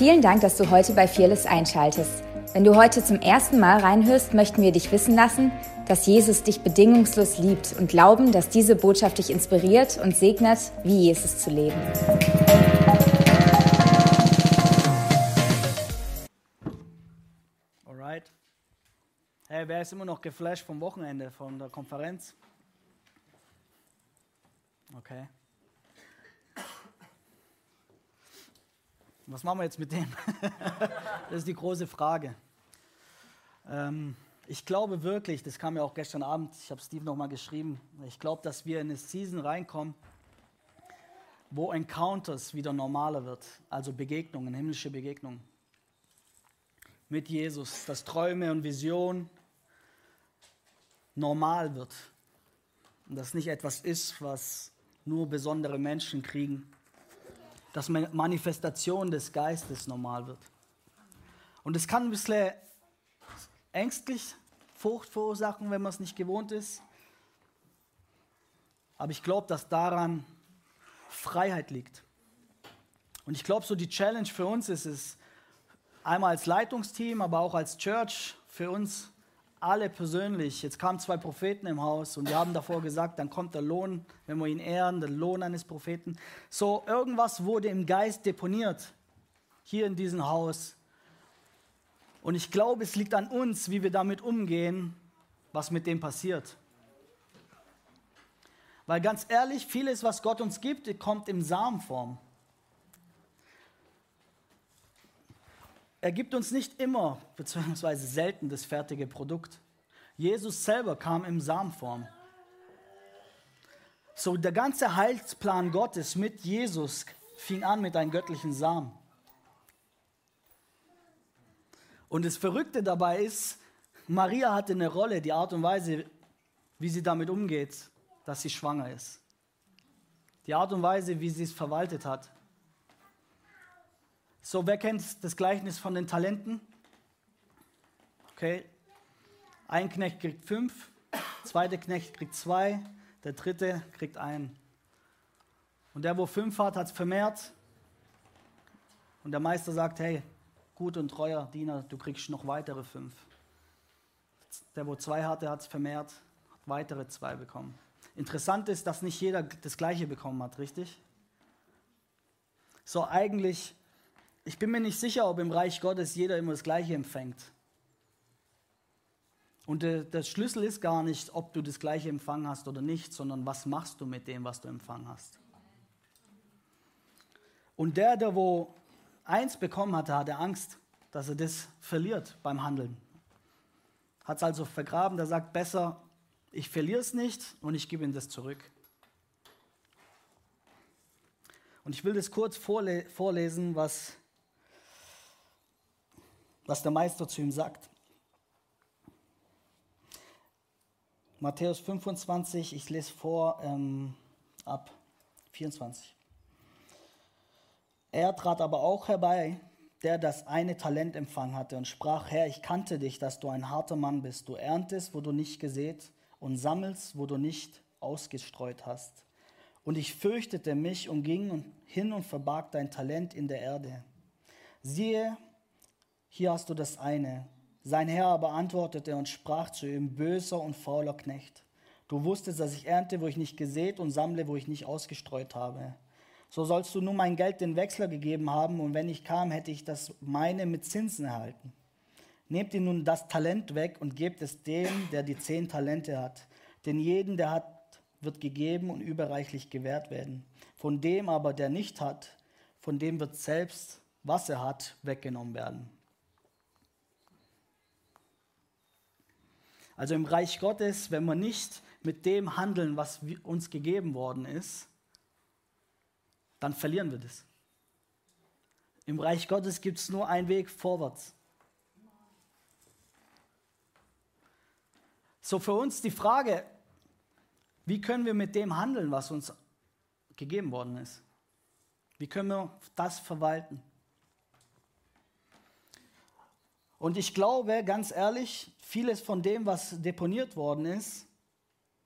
Vielen Dank, dass du heute bei Fearless einschaltest. Wenn du heute zum ersten Mal reinhörst, möchten wir dich wissen lassen, dass Jesus dich bedingungslos liebt und glauben, dass diese Botschaft dich inspiriert und segnet, wie Jesus zu leben. Alright. Hey, wer ist immer noch geflasht vom Wochenende, von der Konferenz? Okay. Was machen wir jetzt mit dem? das ist die große Frage. Ähm, ich glaube wirklich, das kam ja auch gestern Abend, ich habe Steve nochmal geschrieben, ich glaube, dass wir in eine Season reinkommen, wo Encounters wieder normaler wird, also Begegnungen, himmlische Begegnungen mit Jesus, dass Träume und Visionen normal wird und das nicht etwas ist, was nur besondere Menschen kriegen dass Manifestation des Geistes normal wird. Und es kann ein bisschen ängstlich Furcht verursachen, wenn man es nicht gewohnt ist. Aber ich glaube, dass daran Freiheit liegt. Und ich glaube, so die Challenge für uns ist es, einmal als Leitungsteam, aber auch als Church für uns alle persönlich, jetzt kamen zwei Propheten im Haus und wir haben davor gesagt, dann kommt der Lohn, wenn wir ihn ehren, der Lohn eines Propheten. So, irgendwas wurde im Geist deponiert, hier in diesem Haus. Und ich glaube, es liegt an uns, wie wir damit umgehen, was mit dem passiert. Weil ganz ehrlich, vieles, was Gott uns gibt, kommt in Samenform. Er gibt uns nicht immer, beziehungsweise selten, das fertige Produkt. Jesus selber kam in Samenform. So, der ganze Heilsplan Gottes mit Jesus fing an mit einem göttlichen Samen. Und das Verrückte dabei ist, Maria hatte eine Rolle, die Art und Weise, wie sie damit umgeht, dass sie schwanger ist. Die Art und Weise, wie sie es verwaltet hat. So, wer kennt das Gleichnis von den Talenten? Okay. Ein Knecht kriegt fünf, der zweite Knecht kriegt zwei, der dritte kriegt einen. Und der, wo fünf hat, hat es vermehrt. Und der Meister sagt, hey, gut und treuer Diener, du kriegst noch weitere fünf. Der, wo zwei hatte, hat es vermehrt, hat weitere zwei bekommen. Interessant ist, dass nicht jeder das Gleiche bekommen hat, richtig? So, eigentlich ich bin mir nicht sicher, ob im Reich Gottes jeder immer das Gleiche empfängt. Und der, der Schlüssel ist gar nicht, ob du das Gleiche empfangen hast oder nicht, sondern was machst du mit dem, was du empfangen hast. Und der, der wo eins bekommen hatte, hatte Angst, dass er das verliert beim Handeln. Hat es also vergraben, der sagt besser, ich verliere es nicht und ich gebe ihm das zurück. Und ich will das kurz vorle vorlesen, was was der Meister zu ihm sagt. Matthäus 25, ich lese vor ähm, ab 24. Er trat aber auch herbei, der das eine Talent empfangen hatte, und sprach, Herr, ich kannte dich, dass du ein harter Mann bist. Du erntest, wo du nicht gesät, und sammelst, wo du nicht ausgestreut hast. Und ich fürchtete mich und ging hin und verbarg dein Talent in der Erde. Siehe, hier hast du das eine. Sein Herr aber antwortete und sprach zu ihm, böser und fauler Knecht. Du wusstest, dass ich ernte, wo ich nicht gesät und sammle, wo ich nicht ausgestreut habe. So sollst du nun mein Geld den Wechsler gegeben haben, und wenn ich kam, hätte ich das meine mit Zinsen erhalten. Nehmt ihr nun das Talent weg und gebt es dem, der die zehn Talente hat. Denn jeden, der hat, wird gegeben und überreichlich gewährt werden. Von dem aber, der nicht hat, von dem wird selbst, was er hat, weggenommen werden. Also im Reich Gottes, wenn wir nicht mit dem handeln, was uns gegeben worden ist, dann verlieren wir das. Im Reich Gottes gibt es nur einen Weg vorwärts. So für uns die Frage, wie können wir mit dem handeln, was uns gegeben worden ist? Wie können wir das verwalten? Und ich glaube, ganz ehrlich, vieles von dem, was deponiert worden ist,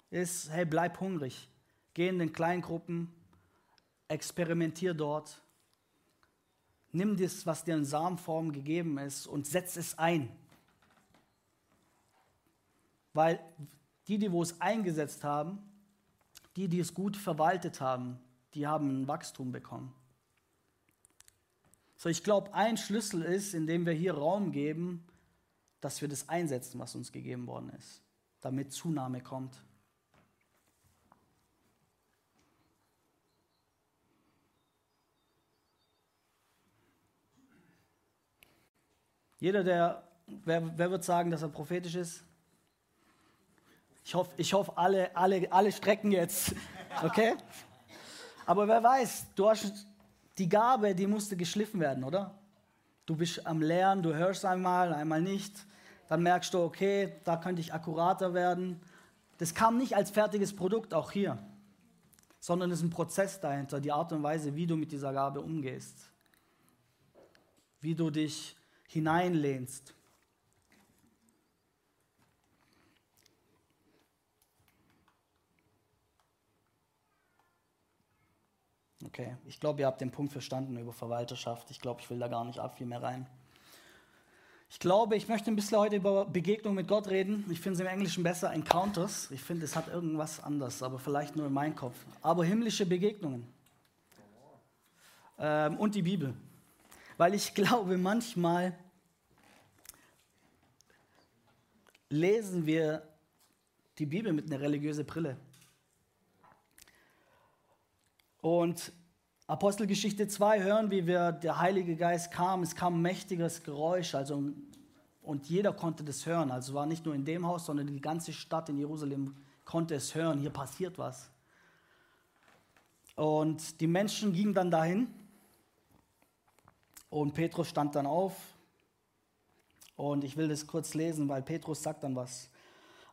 ist, hey, bleib hungrig. Geh in den Kleingruppen, experimentier dort. nimm das, was dir in Samenform gegeben ist und setz es ein. Weil die, die wo es eingesetzt haben, die, die es gut verwaltet haben, die haben ein Wachstum bekommen. So, ich glaube, ein Schlüssel ist, indem wir hier Raum geben, dass wir das einsetzen, was uns gegeben worden ist, damit Zunahme kommt. Jeder, der, wer, wer wird sagen, dass er prophetisch ist? Ich hoffe, ich hoffe alle, alle, alle strecken jetzt. Okay? Aber wer weiß, du hast die Gabe, die musste geschliffen werden, oder? Du bist am Lernen, du hörst einmal, einmal nicht. Dann merkst du, okay, da könnte ich akkurater werden. Das kam nicht als fertiges Produkt, auch hier, sondern es ist ein Prozess dahinter, die Art und Weise, wie du mit dieser Gabe umgehst. Wie du dich hineinlehnst. Okay, ich glaube, ihr habt den Punkt verstanden über Verwalterschaft. Ich glaube, ich will da gar nicht ab viel mehr rein. Ich glaube, ich möchte ein bisschen heute über Begegnung mit Gott reden. Ich finde es im Englischen besser Encounters. Ich finde, es hat irgendwas anders, aber vielleicht nur in meinem Kopf. Aber himmlische Begegnungen. Ähm, und die Bibel. Weil ich glaube, manchmal lesen wir die Bibel mit einer religiösen Brille. Und Apostelgeschichte 2 hören, wie wir, der Heilige Geist kam, es kam ein mächtiges Geräusch, also, und jeder konnte das hören. Also war nicht nur in dem Haus, sondern die ganze Stadt in Jerusalem konnte es hören, hier passiert was. Und die Menschen gingen dann dahin und Petrus stand dann auf und ich will das kurz lesen, weil Petrus sagt dann was.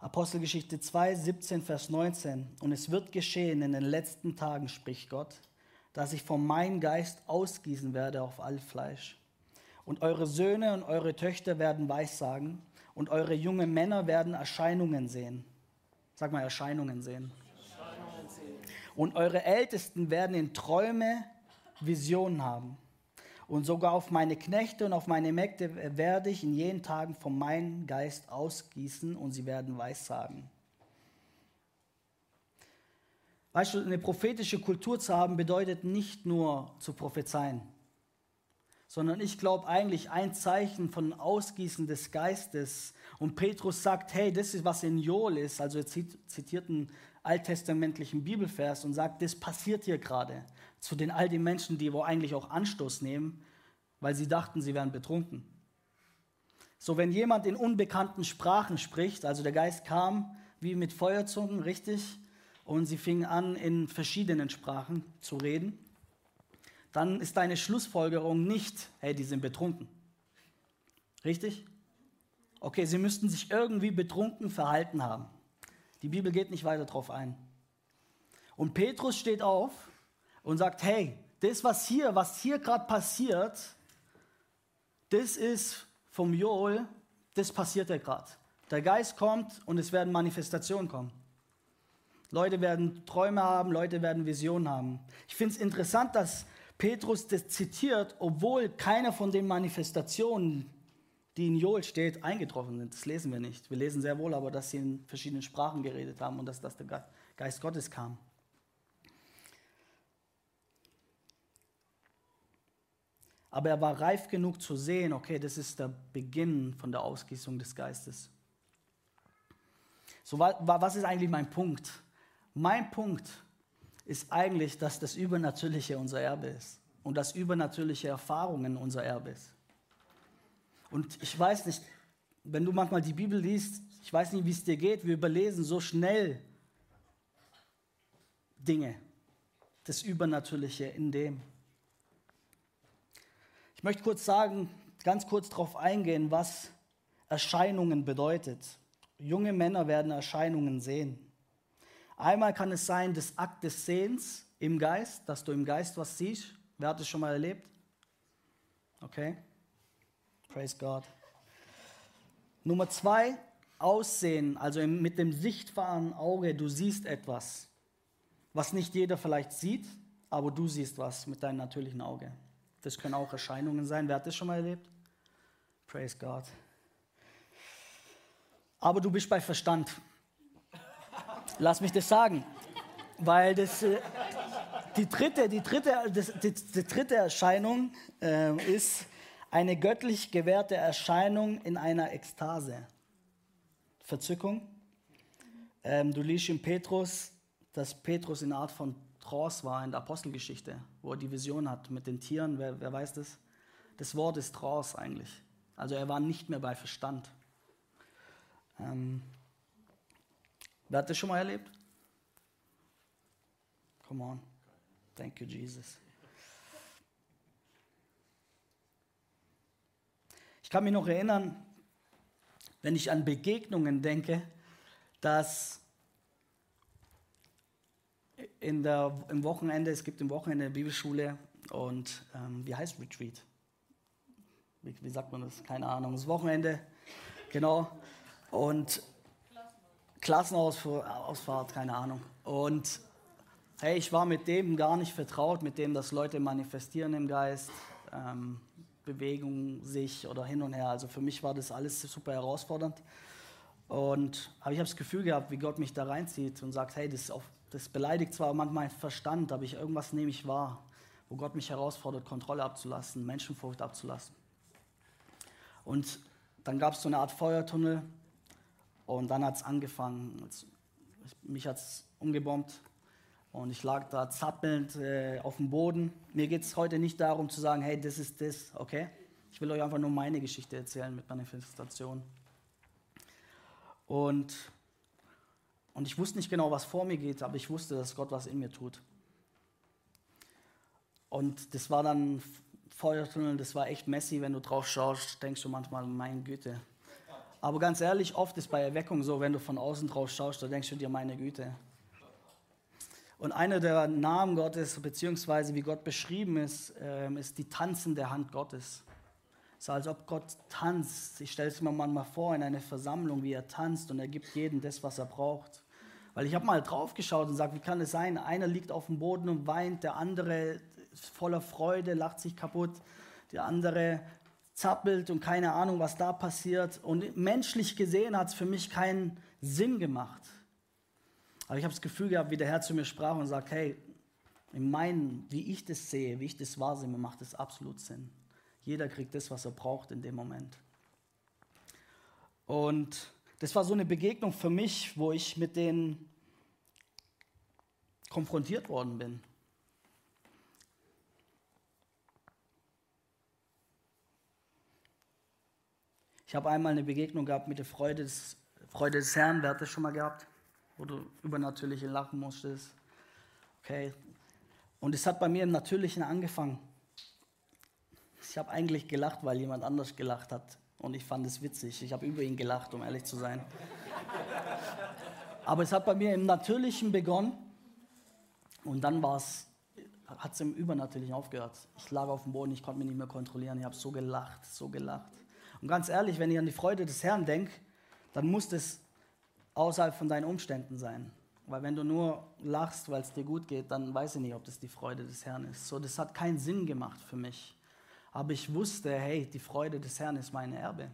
Apostelgeschichte 2, 17, Vers 19. Und es wird geschehen in den letzten Tagen, spricht Gott, dass ich von meinem Geist ausgießen werde auf all Fleisch. Und eure Söhne und eure Töchter werden Weissagen und eure jungen Männer werden Erscheinungen sehen. Sag mal Erscheinungen sehen. Erscheinungen sehen. Und eure Ältesten werden in Träume Visionen haben. Und sogar auf meine Knechte und auf meine Mägde werde ich in jenen Tagen von meinem Geist ausgießen und sie werden Weissagen. Weißt du, eine prophetische Kultur zu haben, bedeutet nicht nur zu prophezeien, sondern ich glaube eigentlich ein Zeichen von Ausgießen des Geistes. Und Petrus sagt, hey, das ist, was in Joel ist. Also er zitiert einen alttestamentlichen Bibelvers und sagt, das passiert hier gerade zu den all den Menschen, die wo eigentlich auch Anstoß nehmen, weil sie dachten, sie wären betrunken. So, wenn jemand in unbekannten Sprachen spricht, also der Geist kam wie mit Feuerzungen, richtig, und sie fingen an, in verschiedenen Sprachen zu reden, dann ist deine Schlussfolgerung nicht, hey, die sind betrunken. Richtig? Okay, sie müssten sich irgendwie betrunken verhalten haben. Die Bibel geht nicht weiter darauf ein. Und Petrus steht auf und sagt, hey, das, was hier, was hier gerade passiert, das ist vom Joel, das passiert ja gerade. Der Geist kommt und es werden Manifestationen kommen. Leute werden Träume haben, Leute werden Visionen haben. Ich finde es interessant, dass Petrus das zitiert, obwohl keine von den Manifestationen, die in Joel steht, eingetroffen sind. Das lesen wir nicht. Wir lesen sehr wohl aber, dass sie in verschiedenen Sprachen geredet haben und dass das der Geist Gottes kam. Aber er war reif genug zu sehen, okay, das ist der Beginn von der Ausgießung des Geistes. So, was ist eigentlich mein Punkt? Mein Punkt ist eigentlich, dass das Übernatürliche unser Erbe ist und dass übernatürliche Erfahrungen unser Erbe ist. Und ich weiß nicht, wenn du manchmal die Bibel liest, ich weiß nicht, wie es dir geht, wir überlesen so schnell Dinge, das Übernatürliche in dem. Ich möchte kurz sagen, ganz kurz darauf eingehen, was Erscheinungen bedeutet. Junge Männer werden Erscheinungen sehen. Einmal kann es sein, das Akt des Sehens im Geist, dass du im Geist was siehst. Wer hat das schon mal erlebt? Okay. Praise God. Nummer zwei, Aussehen, also mit dem sichtbaren Auge, du siehst etwas, was nicht jeder vielleicht sieht, aber du siehst was mit deinem natürlichen Auge. Das können auch Erscheinungen sein. Wer hat das schon mal erlebt? Praise God. Aber du bist bei Verstand. Lass mich das sagen. Weil das, äh, die, dritte, die, dritte, das, die, die dritte Erscheinung äh, ist eine göttlich gewährte Erscheinung in einer Ekstase. Verzückung. Ähm, du liest in Petrus, dass Petrus in einer Art von Trance war in der Apostelgeschichte, wo er die Vision hat mit den Tieren. Wer, wer weiß das? Das Wort ist Trance eigentlich. Also er war nicht mehr bei Verstand. Ähm, wer hat das schon mal erlebt? Come on. Thank you, Jesus. Ich kann mich noch erinnern, wenn ich an Begegnungen denke, dass in der, im Wochenende, es gibt im Wochenende eine Bibelschule und ähm, wie heißt Retreat? Wie, wie, sagt man das? Keine Ahnung. Das Wochenende, genau. Und Klassenausfahrt, keine Ahnung. Und hey, ich war mit dem gar nicht vertraut, mit dem, dass Leute manifestieren im Geist, ähm, Bewegung sich oder hin und her. Also für mich war das alles super herausfordernd. Und aber ich habe das Gefühl gehabt, wie Gott mich da reinzieht und sagt, hey, das, auf, das beleidigt zwar manchmal meinen Verstand, aber ich, irgendwas nehme ich wahr, wo Gott mich herausfordert, Kontrolle abzulassen, Menschenfurcht abzulassen. Und dann gab es so eine Art Feuertunnel und dann hat es angefangen. Mich hat es umgebombt und ich lag da zappelnd äh, auf dem Boden. Mir geht es heute nicht darum zu sagen, hey, das ist das, okay? Ich will euch einfach nur meine Geschichte erzählen mit Manifestation. Und, und ich wusste nicht genau, was vor mir geht, aber ich wusste, dass Gott was in mir tut. Und das war dann Feuertunnel, das war echt messy, wenn du drauf schaust, denkst du manchmal, mein Güte. Aber ganz ehrlich, oft ist bei Erweckung so, wenn du von außen drauf schaust, da denkst du dir, meine Güte. Und einer der Namen Gottes, beziehungsweise wie Gott beschrieben ist, ähm, ist die tanzende Hand Gottes. Es ist, als ob Gott tanzt. Ich stelle es mir manchmal vor in einer Versammlung, wie er tanzt und er gibt jedem das, was er braucht. Weil ich habe mal drauf geschaut und gesagt, wie kann es sein? Einer liegt auf dem Boden und weint, der andere ist voller Freude, lacht sich kaputt, der andere zappelt und keine Ahnung, was da passiert. Und menschlich gesehen hat es für mich keinen Sinn gemacht. Aber ich habe das Gefühl gehabt, wie der Herr zu mir sprach und sagt, hey, in meinen, wie ich das sehe, wie ich das wahrnehme, macht es absolut Sinn. Jeder kriegt das, was er braucht in dem Moment. Und das war so eine Begegnung für mich, wo ich mit denen konfrontiert worden bin. Ich habe einmal eine Begegnung gehabt mit der Freude des, Freude des Herrn. Wer hat das schon mal gehabt? Wo du übernatürlich lachen musstest. Okay. Und es hat bei mir im Natürlichen angefangen. Ich habe eigentlich gelacht, weil jemand anders gelacht hat. Und ich fand es witzig. Ich habe über ihn gelacht, um ehrlich zu sein. Aber es hat bei mir im Natürlichen begonnen. Und dann es, hat es im Übernatürlichen aufgehört. Ich lag auf dem Boden, ich konnte mich nicht mehr kontrollieren. Ich habe so gelacht, so gelacht. Und ganz ehrlich, wenn ich an die Freude des Herrn denke, dann muss das außerhalb von deinen Umständen sein. Weil wenn du nur lachst, weil es dir gut geht, dann weiß ich nicht, ob das die Freude des Herrn ist. So, das hat keinen Sinn gemacht für mich. Aber ich wusste, hey, die Freude des Herrn ist mein Erbe.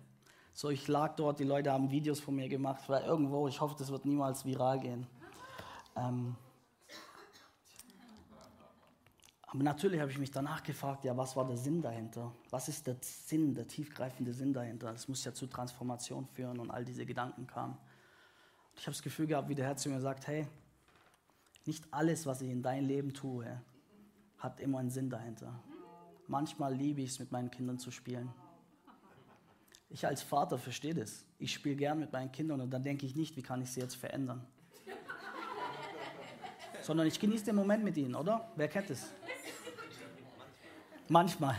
So, ich lag dort, die Leute haben Videos von mir gemacht, weil irgendwo, ich hoffe, das wird niemals viral gehen. Ähm aber natürlich habe ich mich danach gefragt, ja, was war der Sinn dahinter? Was ist der Sinn, der tiefgreifende Sinn dahinter? Es muss ja zu Transformation führen und all diese Gedanken kamen. Ich habe das Gefühl gehabt, wie der Herr zu mir sagt, hey, nicht alles, was ich in dein Leben tue, hat immer einen Sinn dahinter. Manchmal liebe ich es, mit meinen Kindern zu spielen. Ich als Vater verstehe das. Ich spiele gern mit meinen Kindern und dann denke ich nicht, wie kann ich sie jetzt verändern. Sondern ich genieße den Moment mit ihnen, oder? Wer kennt es? Manchmal.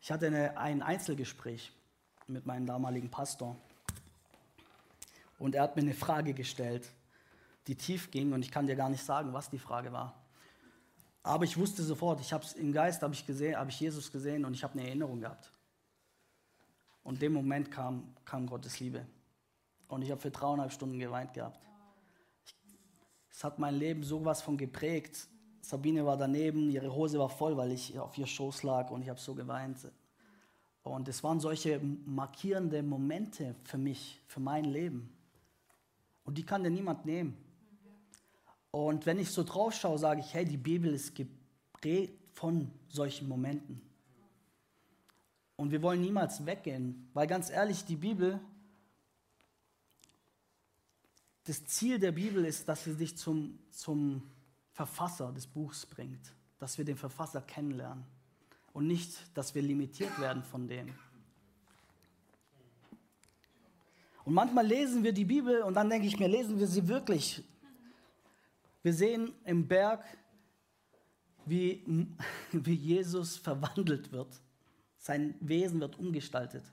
Ich hatte eine, ein Einzelgespräch mit meinem damaligen Pastor. Und er hat mir eine Frage gestellt, die tief ging und ich kann dir gar nicht sagen, was die Frage war. Aber ich wusste sofort, ich habe es im Geist, habe ich gesehen, habe ich Jesus gesehen und ich habe eine Erinnerung gehabt. Und in dem Moment kam, kam Gottes Liebe. Und ich habe für dreieinhalb Stunden geweint gehabt. Es hat mein Leben sowas von geprägt. Sabine war daneben, ihre Hose war voll, weil ich auf ihr Schoß lag und ich habe so geweint. Und es waren solche markierende Momente für mich, für mein Leben. Und die kann dir niemand nehmen. Und wenn ich so drauf schaue, sage ich, hey, die Bibel ist geprägt von solchen Momenten. Und wir wollen niemals weggehen, weil ganz ehrlich, die Bibel, das Ziel der Bibel ist, dass sie dich zum, zum Verfasser des Buchs bringt, dass wir den Verfasser kennenlernen und nicht, dass wir limitiert werden von dem. Und manchmal lesen wir die Bibel und dann denke ich mir, lesen wir sie wirklich? Wir sehen im Berg, wie, wie Jesus verwandelt wird. Sein Wesen wird umgestaltet.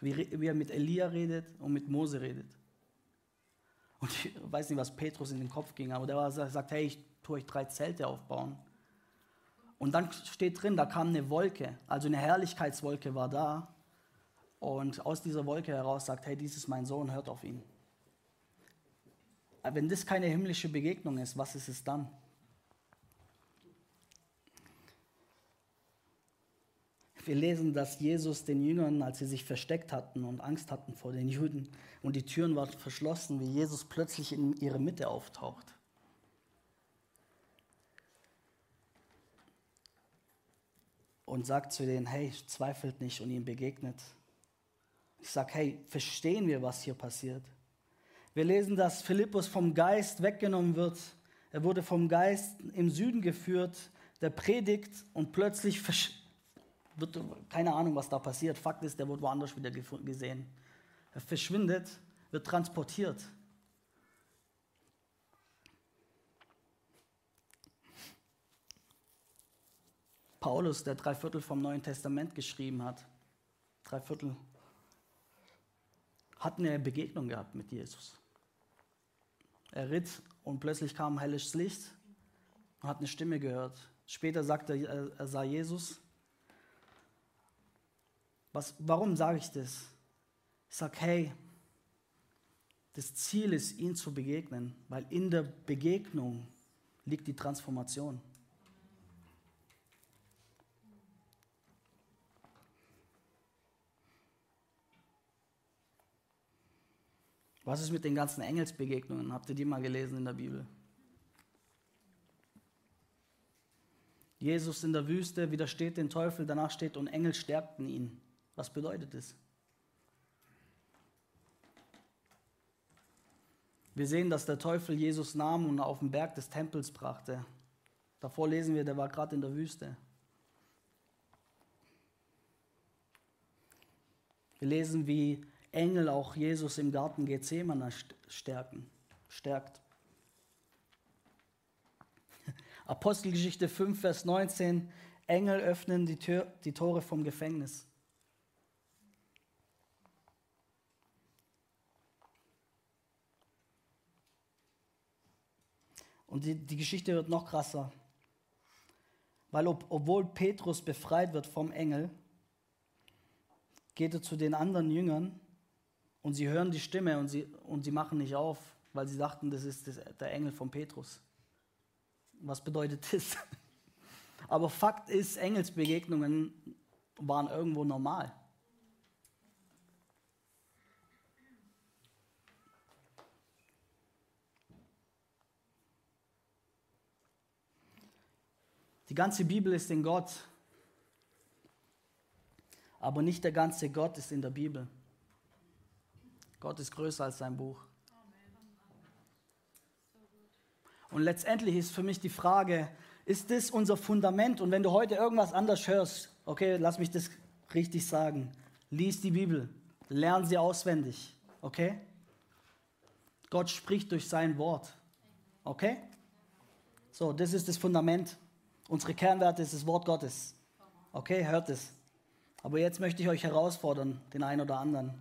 Wie, wie er mit Elia redet und mit Mose redet. Und ich weiß nicht, was Petrus in den Kopf ging, aber der war, sagt, hey, ich tue euch drei Zelte aufbauen. Und dann steht drin, da kam eine Wolke, also eine Herrlichkeitswolke war da. Und aus dieser Wolke heraus sagt, hey, dies ist mein Sohn, hört auf ihn. Wenn das keine himmlische Begegnung ist, was ist es dann? Wir lesen, dass Jesus den Jüngern, als sie sich versteckt hatten und Angst hatten vor den Juden und die Türen waren verschlossen, wie Jesus plötzlich in ihre Mitte auftaucht. Und sagt zu denen, hey, zweifelt nicht und ihm begegnet. Ich sage, hey, verstehen wir, was hier passiert? Wir lesen, dass Philippus vom Geist weggenommen wird. Er wurde vom Geist im Süden geführt, der predigt und plötzlich wird keine Ahnung, was da passiert. Fakt ist, der wird woanders wieder gesehen. Er verschwindet, wird transportiert. Paulus, der drei Viertel vom Neuen Testament geschrieben hat, drei Viertel, hat eine Begegnung gehabt mit Jesus. Er ritt und plötzlich kam helles Licht und hat eine Stimme gehört. Später sagte er, er sah Jesus was, warum sage ich das? Ich sage, hey, das Ziel ist, ihn zu begegnen, weil in der Begegnung liegt die Transformation. Was ist mit den ganzen Engelsbegegnungen? Habt ihr die mal gelesen in der Bibel? Jesus in der Wüste widersteht den Teufel, danach steht und Engel stärkten ihn. Was bedeutet es? Wir sehen, dass der Teufel Jesus nahm und auf den Berg des Tempels brachte. Davor lesen wir, der war gerade in der Wüste. Wir lesen, wie Engel auch Jesus im Garten Gethsemane stärken, stärkt. Apostelgeschichte 5, Vers 19, Engel öffnen die, Tür, die Tore vom Gefängnis. Und die, die Geschichte wird noch krasser. Weil ob, obwohl Petrus befreit wird vom Engel, geht er zu den anderen Jüngern und sie hören die Stimme und sie, und sie machen nicht auf, weil sie dachten, das ist das, der Engel von Petrus. Was bedeutet das? Aber Fakt ist, Engelsbegegnungen waren irgendwo normal. Die ganze Bibel ist in Gott, aber nicht der ganze Gott ist in der Bibel. Gott ist größer als sein Buch. Und letztendlich ist für mich die Frage, ist das unser Fundament? Und wenn du heute irgendwas anders hörst, okay, lass mich das richtig sagen, lies die Bibel, lern sie auswendig, okay? Gott spricht durch sein Wort, okay? So, das ist das Fundament. Unsere Kernwerte ist das Wort Gottes. Okay, hört es. Aber jetzt möchte ich euch herausfordern, den einen oder anderen.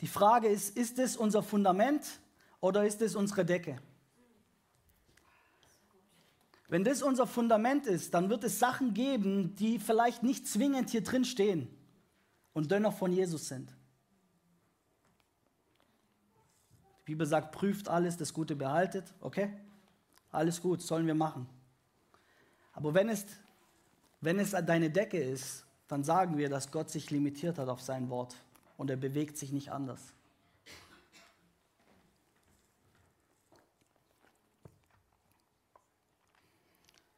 Die Frage ist, ist es unser Fundament oder ist es unsere Decke? Wenn das unser Fundament ist, dann wird es Sachen geben, die vielleicht nicht zwingend hier drin stehen und dennoch von Jesus sind. Die Bibel sagt, prüft alles, das Gute behaltet. Okay? Alles gut, sollen wir machen. Aber wenn es, wenn es deine Decke ist, dann sagen wir, dass Gott sich limitiert hat auf sein Wort und er bewegt sich nicht anders.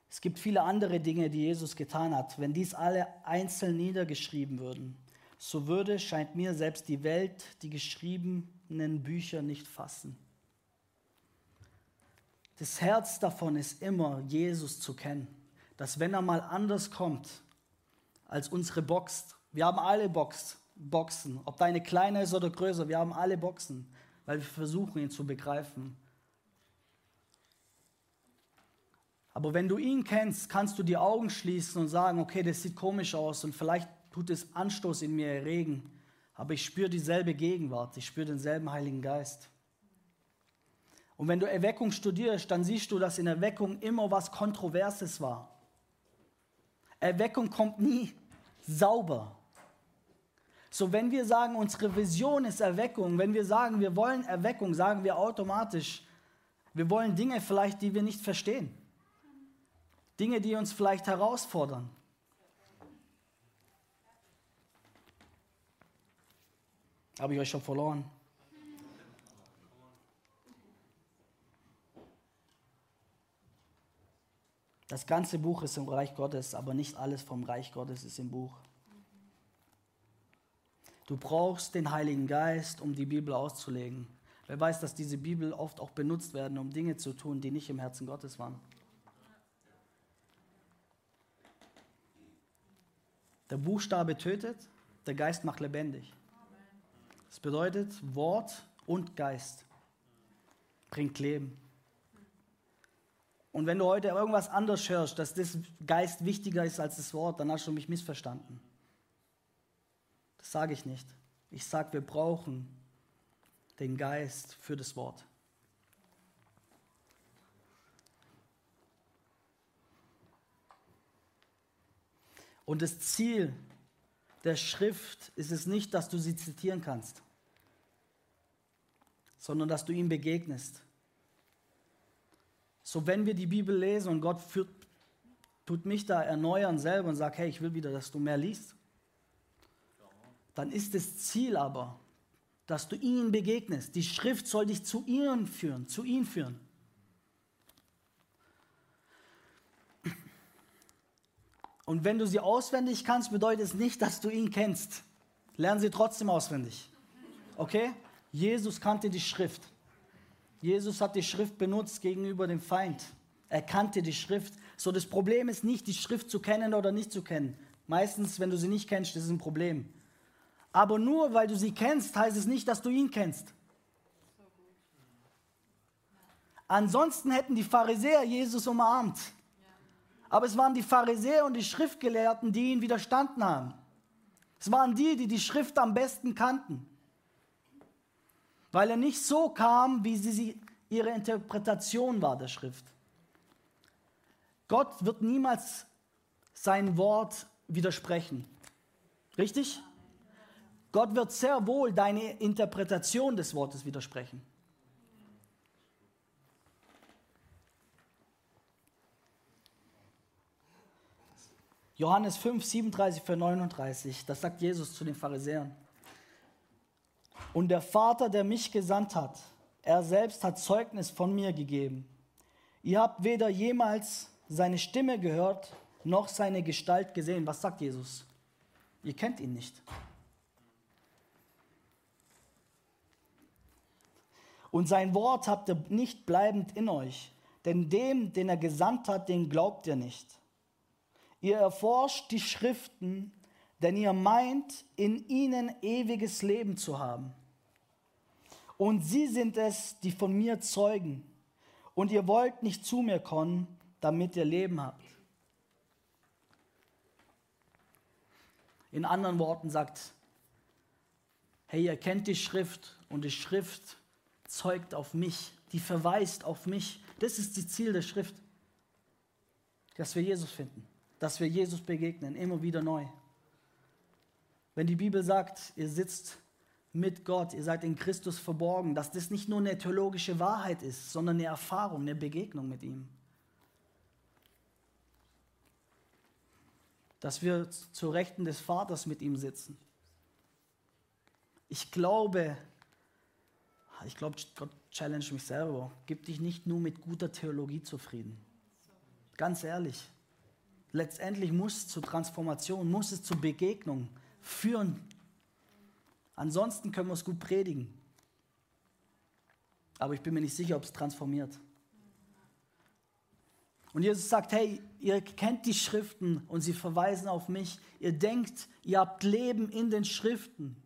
Es gibt viele andere Dinge, die Jesus getan hat. Wenn dies alle einzeln niedergeschrieben würden, so würde, scheint mir, selbst die Welt die geschriebenen Bücher nicht fassen. Das Herz davon ist immer, Jesus zu kennen. Dass wenn er mal anders kommt als unsere Box, wir haben alle Box, Boxen, ob deine kleiner ist oder größer, wir haben alle Boxen, weil wir versuchen, ihn zu begreifen. Aber wenn du ihn kennst, kannst du die Augen schließen und sagen, okay, das sieht komisch aus und vielleicht tut es Anstoß in mir erregen, aber ich spüre dieselbe Gegenwart, ich spüre denselben Heiligen Geist. Und wenn du Erweckung studierst, dann siehst du, dass in Erweckung immer was Kontroverses war. Erweckung kommt nie sauber. So, wenn wir sagen, unsere Vision ist Erweckung, wenn wir sagen, wir wollen Erweckung, sagen wir automatisch, wir wollen Dinge vielleicht, die wir nicht verstehen. Dinge, die uns vielleicht herausfordern. Habe ich euch schon verloren? Das ganze Buch ist im Reich Gottes, aber nicht alles vom Reich Gottes ist im Buch. Du brauchst den Heiligen Geist, um die Bibel auszulegen. Wer weiß, dass diese Bibel oft auch benutzt werden, um Dinge zu tun, die nicht im Herzen Gottes waren. Der Buchstabe tötet, der Geist macht lebendig. Das bedeutet, Wort und Geist bringt Leben. Und wenn du heute irgendwas anderes hörst, dass das Geist wichtiger ist als das Wort, dann hast du mich missverstanden. Das sage ich nicht. Ich sage, wir brauchen den Geist für das Wort. Und das Ziel der Schrift ist es nicht, dass du sie zitieren kannst, sondern dass du ihm begegnest. So, wenn wir die Bibel lesen und Gott führt, tut mich da erneuern selber und sagt, hey, ich will wieder, dass du mehr liest, dann ist das Ziel aber, dass du ihm begegnest. Die Schrift soll dich zu ihm führen, zu ihm führen. Und wenn du sie auswendig kannst, bedeutet es nicht, dass du ihn kennst. Lern sie trotzdem auswendig. Okay? Jesus kannte die Schrift. Jesus hat die Schrift benutzt gegenüber dem Feind. Er kannte die Schrift. So, das Problem ist nicht, die Schrift zu kennen oder nicht zu kennen. Meistens, wenn du sie nicht kennst, ist es ein Problem. Aber nur weil du sie kennst, heißt es nicht, dass du ihn kennst. Ansonsten hätten die Pharisäer Jesus umarmt. Aber es waren die Pharisäer und die Schriftgelehrten, die ihn widerstanden haben. Es waren die, die die Schrift am besten kannten. Weil er nicht so kam, wie sie ihre Interpretation war der Schrift. Gott wird niemals sein Wort widersprechen. Richtig? Gott wird sehr wohl deine Interpretation des Wortes widersprechen. Johannes 5, 37 für 39, das sagt Jesus zu den Pharisäern. Und der Vater, der mich gesandt hat, er selbst hat Zeugnis von mir gegeben. Ihr habt weder jemals seine Stimme gehört, noch seine Gestalt gesehen. Was sagt Jesus? Ihr kennt ihn nicht. Und sein Wort habt ihr nicht bleibend in euch, denn dem, den er gesandt hat, den glaubt ihr nicht. Ihr erforscht die Schriften, denn ihr meint, in ihnen ewiges Leben zu haben. Und sie sind es, die von mir zeugen. Und ihr wollt nicht zu mir kommen, damit ihr Leben habt. In anderen Worten sagt, hey, ihr kennt die Schrift und die Schrift zeugt auf mich, die verweist auf mich. Das ist das Ziel der Schrift, dass wir Jesus finden dass wir Jesus begegnen, immer wieder neu. Wenn die Bibel sagt, ihr sitzt mit Gott, ihr seid in Christus verborgen, dass das nicht nur eine theologische Wahrheit ist, sondern eine Erfahrung, eine Begegnung mit ihm. Dass wir zu Rechten des Vaters mit ihm sitzen. Ich glaube, ich glaube, Gott challenge mich selber. Gib dich nicht nur mit guter Theologie zufrieden. Ganz ehrlich. Letztendlich muss es zur Transformation, muss es zur Begegnung führen. Ansonsten können wir es gut predigen. Aber ich bin mir nicht sicher, ob es transformiert. Und Jesus sagt, hey, ihr kennt die Schriften und sie verweisen auf mich. Ihr denkt, ihr habt Leben in den Schriften,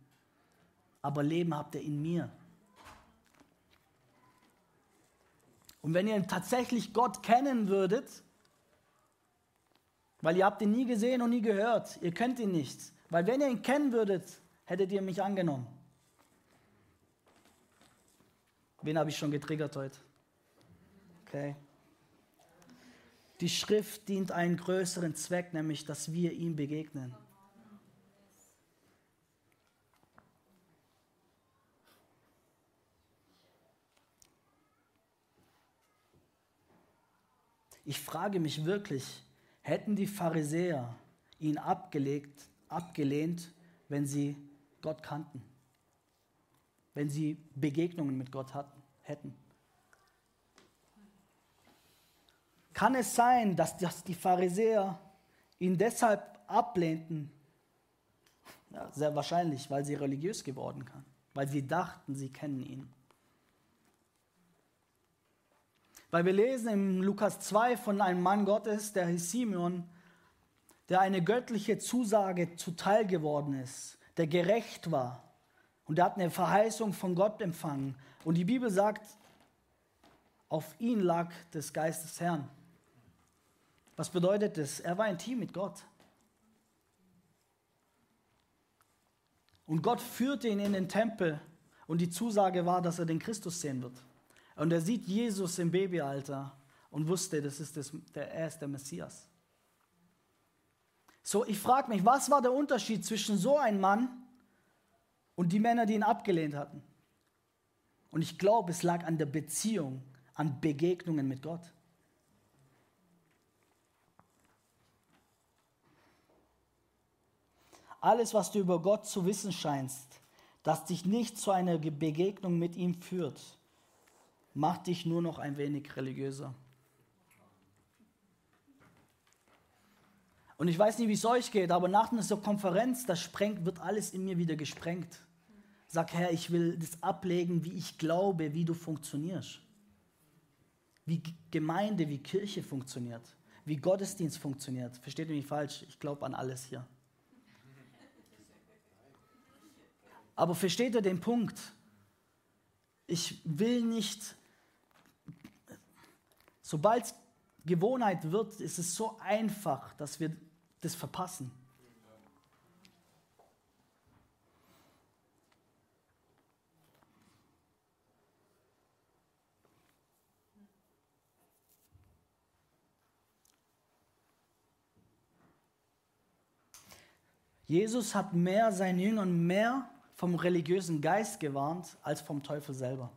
aber Leben habt ihr in mir. Und wenn ihr tatsächlich Gott kennen würdet, weil ihr habt ihn nie gesehen und nie gehört, ihr könnt ihn nicht, weil wenn ihr ihn kennen würdet, hättet ihr mich angenommen. Wen habe ich schon getriggert heute? Okay. Die Schrift dient einen größeren Zweck, nämlich dass wir ihm begegnen. Ich frage mich wirklich, hätten die Pharisäer ihn abgelegt, abgelehnt, wenn sie Gott kannten? Wenn sie Begegnungen mit Gott hatten, hätten? Kann es sein, dass, dass die Pharisäer ihn deshalb ablehnten? Ja, sehr wahrscheinlich, weil sie religiös geworden kann, weil sie dachten, sie kennen ihn. Weil wir lesen im Lukas 2 von einem Mann Gottes, der hieß Simeon, der eine göttliche Zusage zuteil geworden ist, der gerecht war und der hat eine Verheißung von Gott empfangen. Und die Bibel sagt, auf ihn lag des Geistes Herrn. Was bedeutet das? Er war intim mit Gott. Und Gott führte ihn in den Tempel und die Zusage war, dass er den Christus sehen wird. Und er sieht Jesus im Babyalter und wusste, das ist das, der, er ist der Messias. So, ich frage mich, was war der Unterschied zwischen so einem Mann und die Männer, die ihn abgelehnt hatten? Und ich glaube, es lag an der Beziehung, an Begegnungen mit Gott. Alles, was du über Gott zu wissen scheinst, das dich nicht zu einer Begegnung mit ihm führt, macht dich nur noch ein wenig religiöser. Und ich weiß nicht, wie es euch geht, aber nach einer Konferenz, da sprengt, wird alles in mir wieder gesprengt. Sag, Herr, ich will das ablegen, wie ich glaube, wie du funktionierst. Wie Gemeinde, wie Kirche funktioniert. Wie Gottesdienst funktioniert. Versteht ihr mich falsch? Ich glaube an alles hier. Aber versteht ihr den Punkt? Ich will nicht Sobald es Gewohnheit wird, ist es so einfach, dass wir das verpassen. Jesus hat mehr seinen Jüngern mehr vom religiösen Geist gewarnt als vom Teufel selber.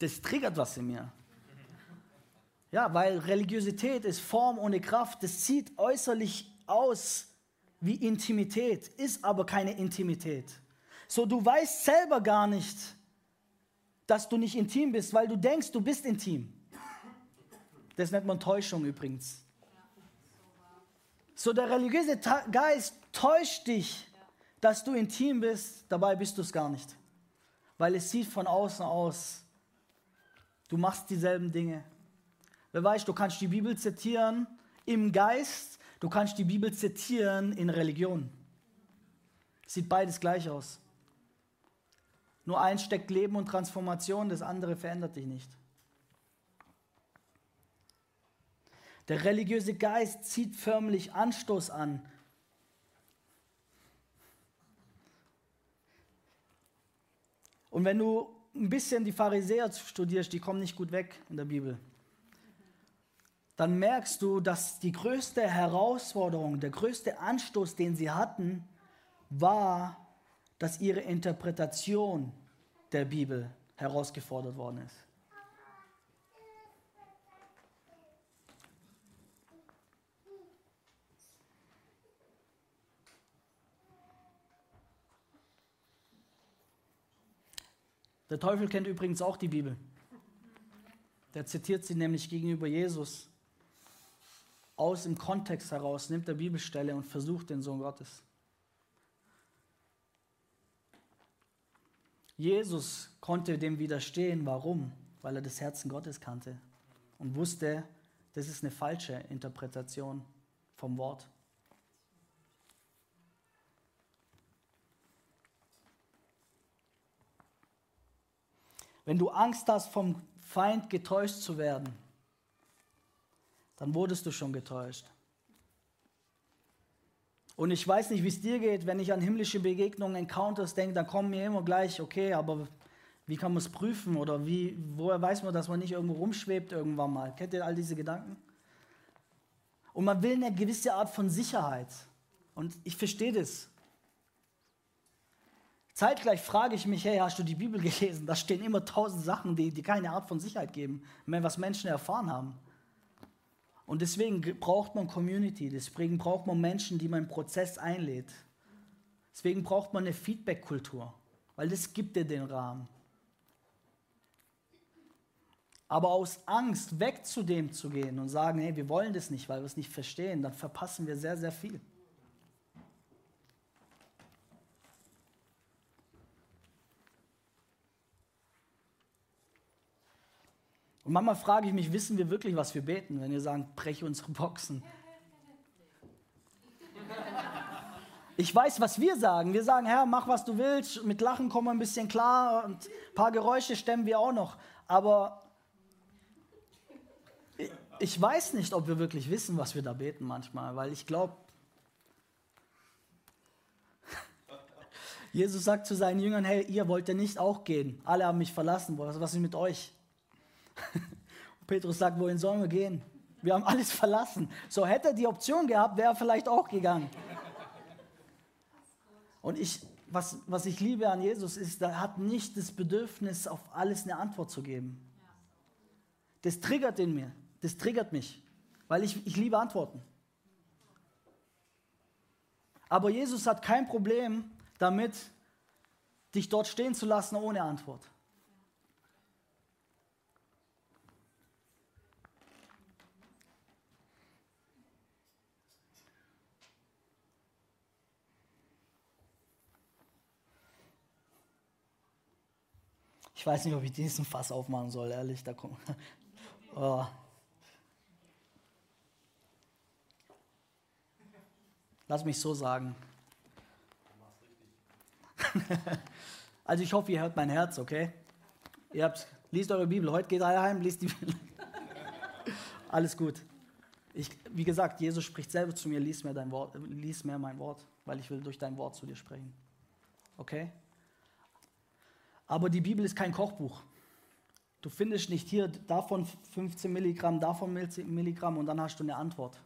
das triggert was in mir. Ja, weil Religiosität ist Form ohne Kraft. Das sieht äußerlich aus wie Intimität, ist aber keine Intimität. So, du weißt selber gar nicht, dass du nicht intim bist, weil du denkst, du bist intim. Das nennt man Täuschung übrigens. So, der religiöse Geist täuscht dich, dass du intim bist, dabei bist du es gar nicht. Weil es sieht von außen aus, Du machst dieselben Dinge. Wer weiß, du kannst die Bibel zitieren im Geist, du kannst die Bibel zitieren in Religion. Sieht beides gleich aus. Nur eins steckt Leben und Transformation, das andere verändert dich nicht. Der religiöse Geist zieht förmlich Anstoß an. Und wenn du ein bisschen die Pharisäer studierst, die kommen nicht gut weg in der Bibel. Dann merkst du, dass die größte Herausforderung, der größte Anstoß, den sie hatten, war, dass ihre Interpretation der Bibel herausgefordert worden ist. Der Teufel kennt übrigens auch die Bibel. Der zitiert sie nämlich gegenüber Jesus aus dem Kontext heraus, nimmt der Bibelstelle und versucht den Sohn Gottes. Jesus konnte dem widerstehen. Warum? Weil er das Herzen Gottes kannte und wusste, das ist eine falsche Interpretation vom Wort. Wenn du Angst hast, vom Feind getäuscht zu werden, dann wurdest du schon getäuscht. Und ich weiß nicht, wie es dir geht, wenn ich an himmlische Begegnungen, Encounters denke, dann kommen mir immer gleich, okay, aber wie kann man es prüfen oder wie, woher weiß man, dass man nicht irgendwo rumschwebt irgendwann mal? Kennt ihr all diese Gedanken? Und man will eine gewisse Art von Sicherheit. Und ich verstehe das. Zeitgleich frage ich mich, hey, hast du die Bibel gelesen? Da stehen immer tausend Sachen, die, die keine Art von Sicherheit geben, mehr was Menschen erfahren haben. Und deswegen braucht man Community, deswegen braucht man Menschen, die man im Prozess einlädt. Deswegen braucht man eine Feedback-Kultur, weil das gibt dir den Rahmen. Aber aus Angst weg zu dem zu gehen und sagen, hey, wir wollen das nicht, weil wir es nicht verstehen, dann verpassen wir sehr, sehr viel. Und manchmal frage ich mich, wissen wir wirklich, was wir beten, wenn wir sagen, breche unsere Boxen? Ich weiß, was wir sagen. Wir sagen, Herr, mach, was du willst. Mit Lachen kommen wir ein bisschen klar und ein paar Geräusche stemmen wir auch noch. Aber ich weiß nicht, ob wir wirklich wissen, was wir da beten manchmal, weil ich glaube, Jesus sagt zu seinen Jüngern, hey, ihr wollt ja nicht auch gehen. Alle haben mich verlassen. Was ist mit euch? Und Petrus sagt, wohin sollen wir gehen? Wir haben alles verlassen. So hätte er die Option gehabt, wäre er vielleicht auch gegangen. Und ich, was, was ich liebe an Jesus ist, er hat nicht das Bedürfnis, auf alles eine Antwort zu geben. Das triggert in mir. Das triggert mich, weil ich, ich liebe Antworten. Aber Jesus hat kein Problem damit, dich dort stehen zu lassen ohne Antwort. Ich weiß nicht, ob ich diesen Fass aufmachen soll, ehrlich. Da kommt. Oh. Lass mich so sagen. also ich hoffe, ihr hört mein Herz, okay? Ihr habt, liest eure Bibel. Heute geht ihr heim, liest die Bibel. Alles gut. Ich, wie gesagt, Jesus spricht selber zu mir, lies mir, dein Wort, lies mir mein Wort, weil ich will durch dein Wort zu dir sprechen. Okay? Aber die Bibel ist kein Kochbuch. Du findest nicht hier davon 15 Milligramm, davon Milligramm und dann hast du eine Antwort.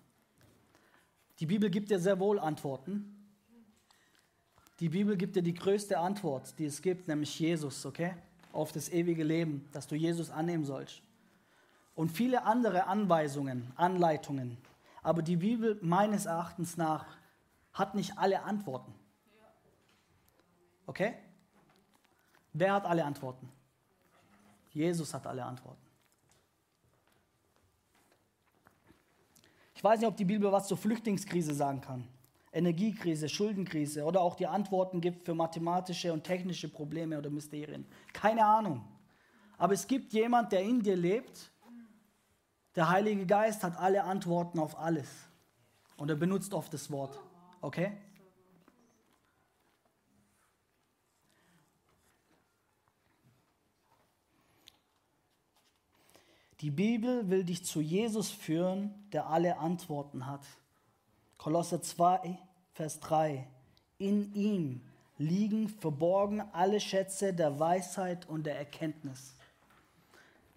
Die Bibel gibt dir sehr wohl Antworten. Die Bibel gibt dir die größte Antwort, die es gibt, nämlich Jesus, okay? Auf das ewige Leben, dass du Jesus annehmen sollst. Und viele andere Anweisungen, Anleitungen. Aber die Bibel meines Erachtens nach hat nicht alle Antworten. Okay? Wer hat alle Antworten? Jesus hat alle Antworten. Ich weiß nicht, ob die Bibel was zur Flüchtlingskrise sagen kann. Energiekrise, Schuldenkrise oder auch die Antworten gibt für mathematische und technische Probleme oder Mysterien. Keine Ahnung. Aber es gibt jemand, der in dir lebt. Der Heilige Geist hat alle Antworten auf alles. Und er benutzt oft das Wort. Okay? Die Bibel will dich zu Jesus führen, der alle Antworten hat. Kolosser 2, Vers 3. In ihm liegen verborgen alle Schätze der Weisheit und der Erkenntnis.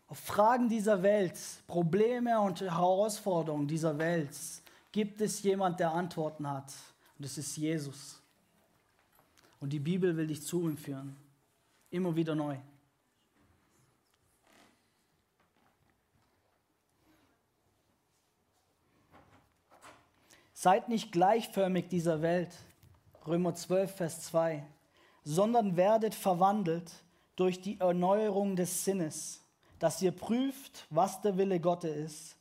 Auf Fragen dieser Welt, Probleme und Herausforderungen dieser Welt gibt es jemand, der Antworten hat. Und das ist Jesus. Und die Bibel will dich zu ihm führen. Immer wieder neu. Seid nicht gleichförmig dieser Welt, Römer 12, Vers 2, sondern werdet verwandelt durch die Erneuerung des Sinnes, dass ihr prüft, was der Wille Gottes ist.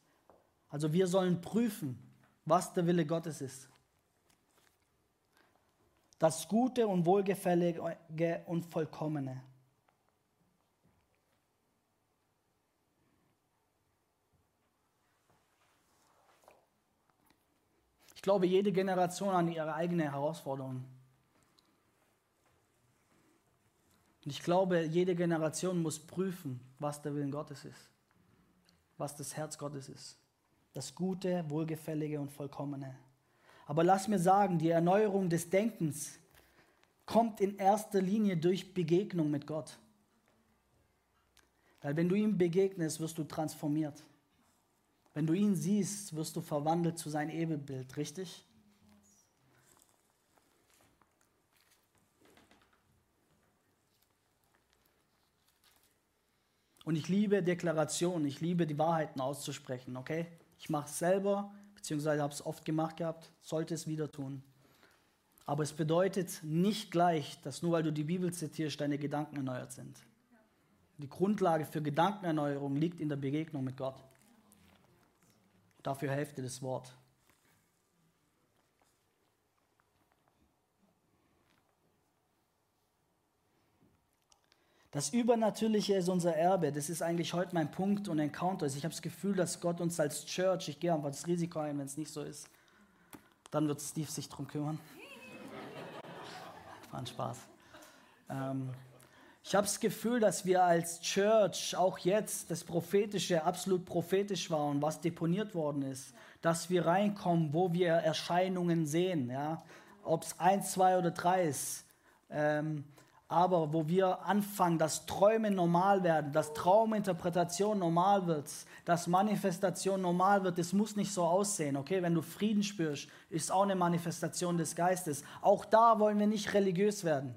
Also wir sollen prüfen, was der Wille Gottes ist. Das Gute und Wohlgefällige und Vollkommene. Glaube, jede Generation hat ihre eigene Herausforderung. Und ich glaube, jede Generation muss prüfen, was der Willen Gottes ist, was das Herz Gottes ist. Das Gute, Wohlgefällige und Vollkommene. Aber lass mir sagen, die Erneuerung des Denkens kommt in erster Linie durch Begegnung mit Gott. Weil wenn du ihm begegnest, wirst du transformiert. Wenn du ihn siehst, wirst du verwandelt zu seinem Ebenbild, richtig? Und ich liebe Deklarationen, ich liebe die Wahrheiten auszusprechen, okay? Ich mache es selber, beziehungsweise habe es oft gemacht gehabt, sollte es wieder tun. Aber es bedeutet nicht gleich, dass nur weil du die Bibel zitierst, deine Gedanken erneuert sind. Die Grundlage für Gedankenerneuerung liegt in der Begegnung mit Gott. Dafür hilft dir das Wort. Das Übernatürliche ist unser Erbe. Das ist eigentlich heute mein Punkt und Encounter. Ich habe das Gefühl, dass Gott uns als Church, ich gehe einfach das Risiko ein, wenn es nicht so ist, dann wird Steve sich darum kümmern. War ein Spaß. Ähm, ich habe das Gefühl, dass wir als Church auch jetzt das Prophetische absolut prophetisch war und was deponiert worden ist, dass wir reinkommen, wo wir Erscheinungen sehen, ja? ob es eins, zwei oder drei ist. Ähm, aber wo wir anfangen, dass Träume normal werden, dass Trauminterpretation normal wird, dass Manifestation normal wird, das muss nicht so aussehen, okay? Wenn du Frieden spürst, ist auch eine Manifestation des Geistes. Auch da wollen wir nicht religiös werden.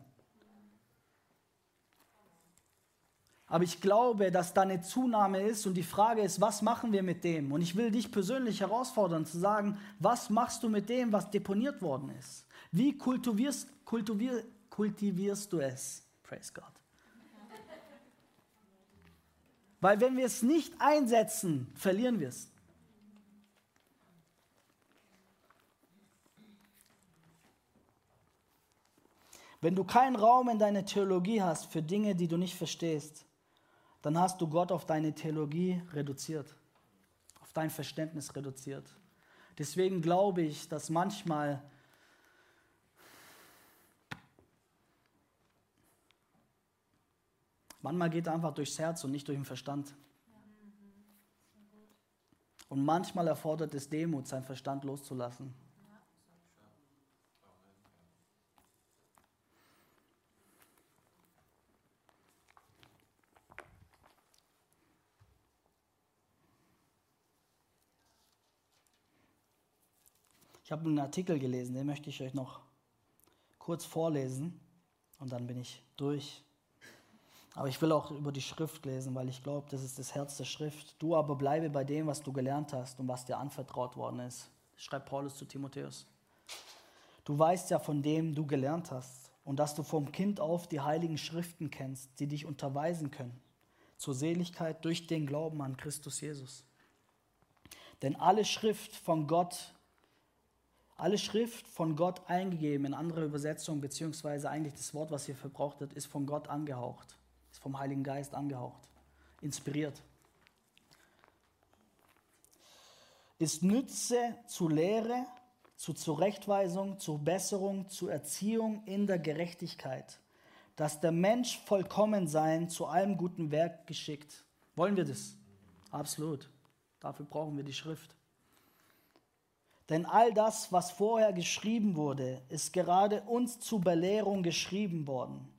Aber ich glaube, dass da eine Zunahme ist und die Frage ist, was machen wir mit dem? Und ich will dich persönlich herausfordern, zu sagen, was machst du mit dem, was deponiert worden ist? Wie kultivierst, kultivierst, kultivierst du es. Praise God. Weil wenn wir es nicht einsetzen, verlieren wir es. Wenn du keinen Raum in deiner Theologie hast für Dinge, die du nicht verstehst, dann hast du Gott auf deine Theologie reduziert, auf dein Verständnis reduziert. Deswegen glaube ich, dass manchmal Manchmal geht er einfach durchs Herz und nicht durch den Verstand. Und manchmal erfordert es Demut, seinen Verstand loszulassen. Ich habe einen Artikel gelesen, den möchte ich euch noch kurz vorlesen und dann bin ich durch. Aber ich will auch über die Schrift lesen, weil ich glaube, das ist das Herz der Schrift. Du aber bleibe bei dem, was du gelernt hast und was dir anvertraut worden ist. Schreibt Paulus zu Timotheus. Du weißt ja, von dem du gelernt hast und dass du vom Kind auf die heiligen Schriften kennst, die dich unterweisen können zur Seligkeit durch den Glauben an Christus Jesus. Denn alle Schrift von Gott, alle Schrift von Gott eingegeben in andere Übersetzungen, beziehungsweise eigentlich das Wort, was hier verbraucht wird, ist von Gott angehaucht ist vom Heiligen Geist angehaucht, inspiriert. Ist Nütze zu Lehre, zu Zurechtweisung, zur Besserung, zur Erziehung in der Gerechtigkeit, dass der Mensch vollkommen sein, zu allem guten Werk geschickt. Wollen wir das? Absolut. Dafür brauchen wir die Schrift. Denn all das, was vorher geschrieben wurde, ist gerade uns zur Belehrung geschrieben worden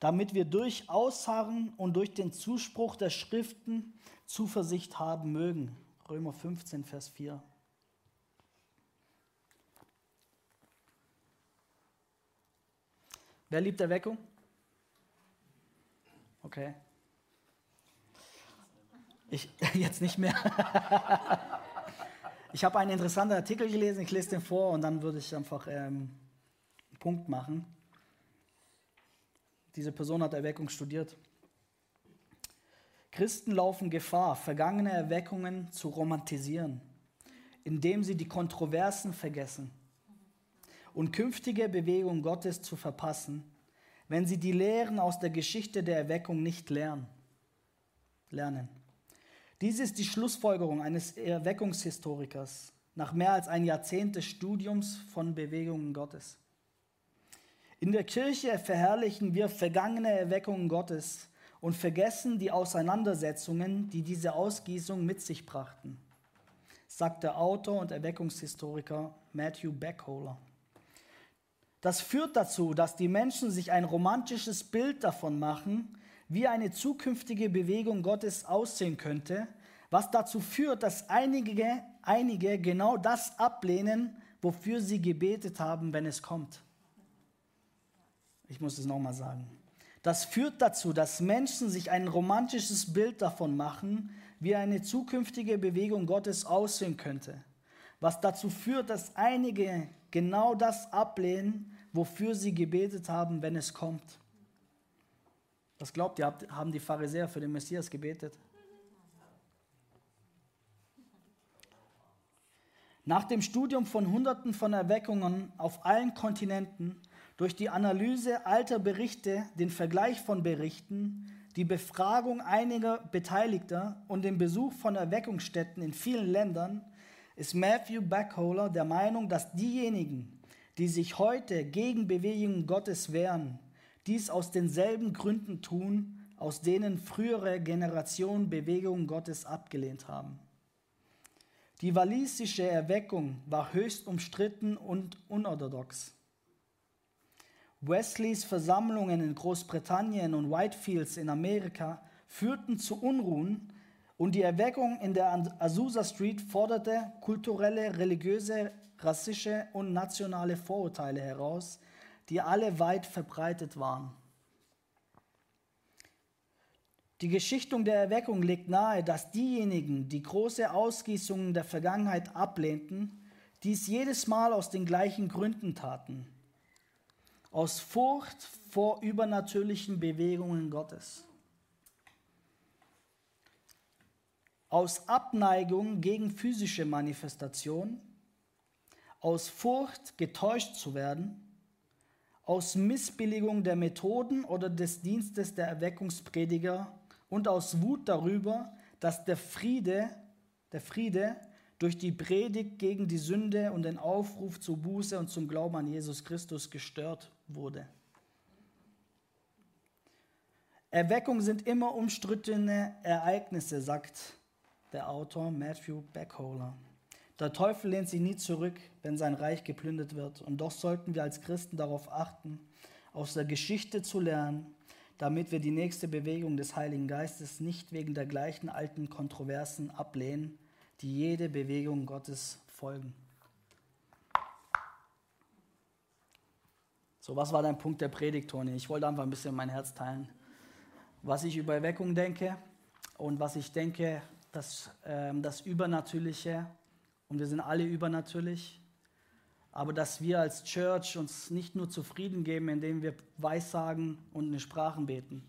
damit wir durch Ausharren und durch den Zuspruch der Schriften Zuversicht haben mögen. Römer 15, Vers 4. Wer liebt Erweckung? Okay. Ich, jetzt nicht mehr. ich habe einen interessanten Artikel gelesen, ich lese den vor und dann würde ich einfach ähm, einen Punkt machen. Diese Person hat Erweckung studiert. Christen laufen Gefahr, vergangene Erweckungen zu romantisieren, indem sie die Kontroversen vergessen und künftige Bewegungen Gottes zu verpassen, wenn sie die Lehren aus der Geschichte der Erweckung nicht lernen. lernen. Dies ist die Schlussfolgerung eines Erweckungshistorikers nach mehr als ein Jahrzehnt des Studiums von Bewegungen Gottes. In der Kirche verherrlichen wir vergangene Erweckungen Gottes und vergessen die Auseinandersetzungen, die diese Ausgießung mit sich brachten, sagt der Autor und Erweckungshistoriker Matthew Backholer. Das führt dazu, dass die Menschen sich ein romantisches Bild davon machen, wie eine zukünftige Bewegung Gottes aussehen könnte, was dazu führt, dass einige, einige genau das ablehnen, wofür sie gebetet haben, wenn es kommt. Ich muss es nochmal sagen. Das führt dazu, dass Menschen sich ein romantisches Bild davon machen, wie eine zukünftige Bewegung Gottes aussehen könnte, was dazu führt, dass einige genau das ablehnen, wofür sie gebetet haben, wenn es kommt. Was glaubt ihr, haben die Pharisäer für den Messias gebetet? Nach dem Studium von Hunderten von Erweckungen auf allen Kontinenten durch die Analyse alter Berichte, den Vergleich von Berichten, die Befragung einiger Beteiligter und den Besuch von Erweckungsstätten in vielen Ländern ist Matthew Backholer der Meinung, dass diejenigen, die sich heute gegen Bewegungen Gottes wehren, dies aus denselben Gründen tun, aus denen frühere Generationen Bewegungen Gottes abgelehnt haben. Die walisische Erweckung war höchst umstritten und unorthodox. Wesleys Versammlungen in Großbritannien und Whitefields in Amerika führten zu Unruhen und die Erweckung in der Azusa Street forderte kulturelle, religiöse, rassische und nationale Vorurteile heraus, die alle weit verbreitet waren. Die Geschichtung der Erweckung legt nahe, dass diejenigen, die große Ausgießungen der Vergangenheit ablehnten, dies jedes Mal aus den gleichen Gründen taten. Aus Furcht vor übernatürlichen Bewegungen Gottes, aus Abneigung gegen physische Manifestation, aus Furcht getäuscht zu werden, aus Missbilligung der Methoden oder des Dienstes der Erweckungsprediger und aus Wut darüber, dass der Friede, der Friede durch die Predigt gegen die Sünde und den Aufruf zur Buße und zum Glauben an Jesus Christus gestört wurde. Erweckung sind immer umstrittene Ereignisse, sagt der Autor Matthew Backholer. Der Teufel lehnt sich nie zurück, wenn sein Reich geplündert wird. Und doch sollten wir als Christen darauf achten, aus der Geschichte zu lernen, damit wir die nächste Bewegung des Heiligen Geistes nicht wegen der gleichen alten Kontroversen ablehnen, die jede Bewegung Gottes folgen. So, was war dein Punkt der Predigt, Toni? Ich wollte einfach ein bisschen mein Herz teilen. Was ich über Erweckung denke und was ich denke, dass ähm, das Übernatürliche, und wir sind alle übernatürlich, aber dass wir als Church uns nicht nur zufrieden geben, indem wir Weissagen und in Sprachen beten,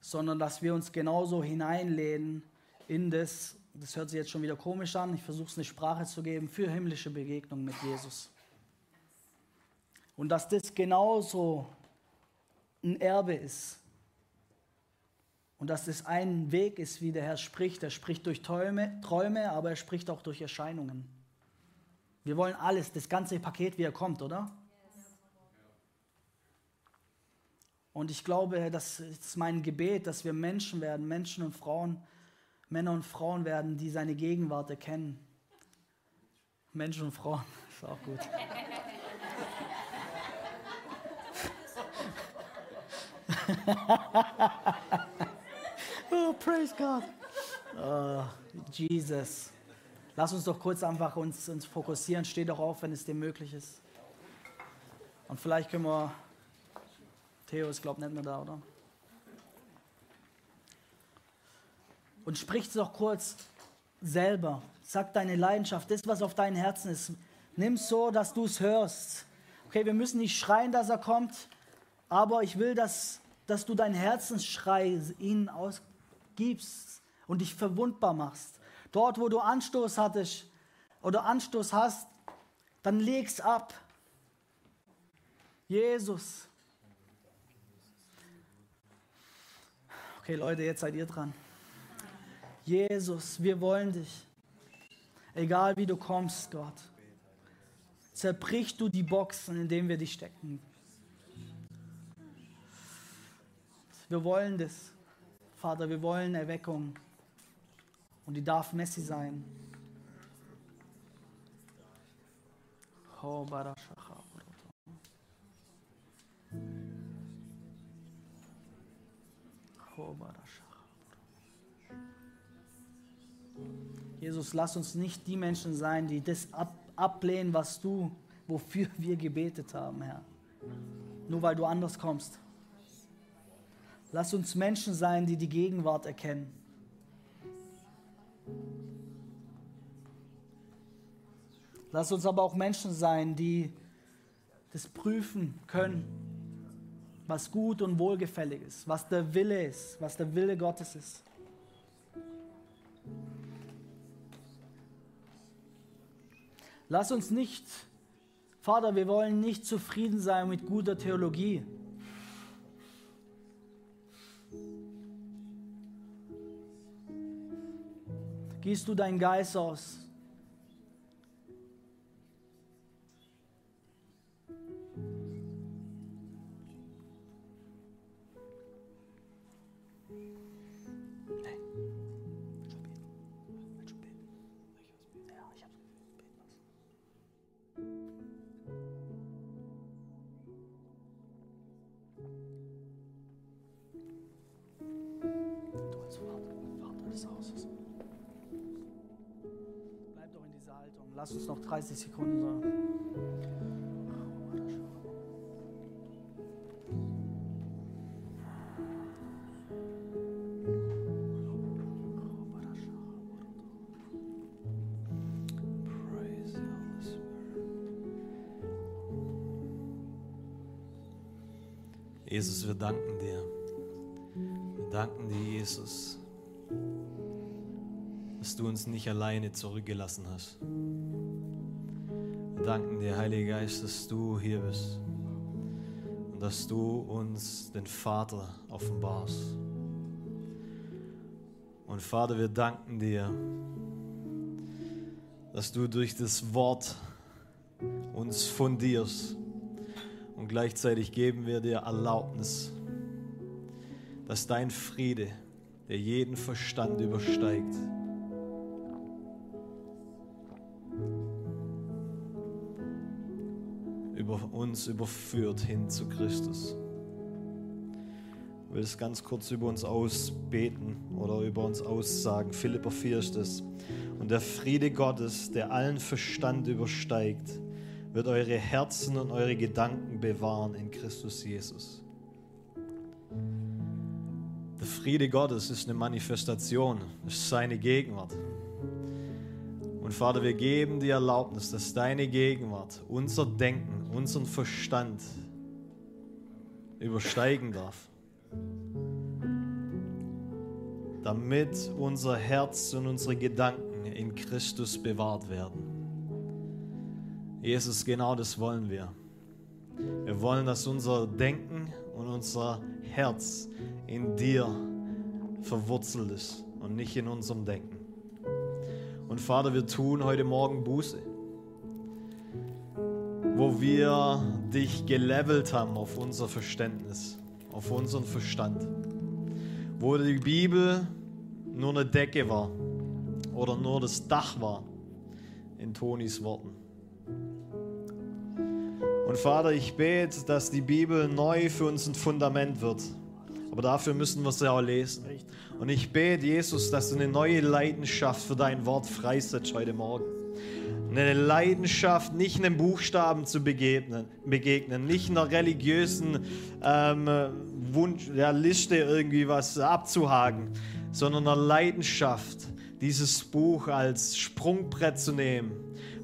sondern dass wir uns genauso hineinlehnen in das, das hört sich jetzt schon wieder komisch an, ich versuche es eine Sprache zu geben, für himmlische Begegnung mit Jesus. Und dass das genauso ein Erbe ist. Und dass das ein Weg ist, wie der Herr spricht. Er spricht durch Träume, Träume, aber er spricht auch durch Erscheinungen. Wir wollen alles, das ganze Paket, wie er kommt, oder? Und ich glaube, das ist mein Gebet, dass wir Menschen werden, Menschen und Frauen, Männer und Frauen werden, die seine Gegenwart erkennen. Menschen und Frauen, ist auch gut. oh, praise God. Oh, Jesus. Lass uns doch kurz einfach uns, uns fokussieren. Steh doch auf, wenn es dir möglich ist. Und vielleicht können wir. Theo ist, glaube ich, nicht mehr da, oder? Und sprich doch kurz selber. Sag deine Leidenschaft, das, was auf deinem Herzen ist. Nimm so, dass du es hörst. Okay, wir müssen nicht schreien, dass er kommt, aber ich will, dass, dass du deinen Herzensschrei ihnen ausgibst und dich verwundbar machst. Dort, wo du Anstoß hattest oder Anstoß hast, dann leg's ab. Jesus. Okay, Leute, jetzt seid ihr dran. Jesus, wir wollen dich. Egal wie du kommst, Gott. Zerbrich du die Boxen, in denen wir dich stecken. Wir wollen das. Vater, wir wollen Erweckung. Und die darf Messi sein. Jesus, lass uns nicht die Menschen sein, die das ab, ablehnen, was du, wofür wir gebetet haben, Herr. Nur weil du anders kommst. Lass uns Menschen sein, die die Gegenwart erkennen. Lass uns aber auch Menschen sein, die das prüfen können, was gut und wohlgefällig ist, was der Wille ist, was der Wille Gottes ist. Lass uns nicht, Vater, wir wollen nicht zufrieden sein mit guter Theologie. Gießt du deinen Geist aus Lass uns noch 30 Sekunden sagen. Jesus, wir danken dir. Wir danken dir, Jesus, dass du uns nicht alleine zurückgelassen hast danken dir, Heiliger Geist, dass du hier bist und dass du uns den Vater offenbarst. Und Vater, wir danken dir, dass du durch das Wort uns fundierst und gleichzeitig geben wir dir Erlaubnis, dass dein Friede, der jeden Verstand übersteigt, uns überführt hin zu Christus. Ich will es ganz kurz über uns ausbeten oder über uns aussagen. Philippa 4 ist es. Und der Friede Gottes, der allen Verstand übersteigt, wird eure Herzen und eure Gedanken bewahren in Christus Jesus. Der Friede Gottes ist eine Manifestation, ist seine Gegenwart. Und Vater, wir geben dir Erlaubnis, dass deine Gegenwart unser Denken, unseren Verstand übersteigen darf. Damit unser Herz und unsere Gedanken in Christus bewahrt werden. Jesus, genau das wollen wir. Wir wollen, dass unser Denken und unser Herz in dir verwurzelt ist und nicht in unserem Denken. Und Vater, wir tun heute Morgen Buße, wo wir dich gelevelt haben auf unser Verständnis, auf unseren Verstand, wo die Bibel nur eine Decke war oder nur das Dach war, in Tonis Worten. Und Vater, ich bete, dass die Bibel neu für uns ein Fundament wird. Aber dafür müssen wir sie auch lesen. Und ich bete, Jesus, dass du eine neue Leidenschaft für dein Wort freisetzt heute Morgen. Eine Leidenschaft, nicht einem Buchstaben zu begegnen, begegnen nicht einer religiösen ähm, Wunsch, ja, Liste irgendwie was abzuhaken, sondern einer Leidenschaft, dieses Buch als Sprungbrett zu nehmen,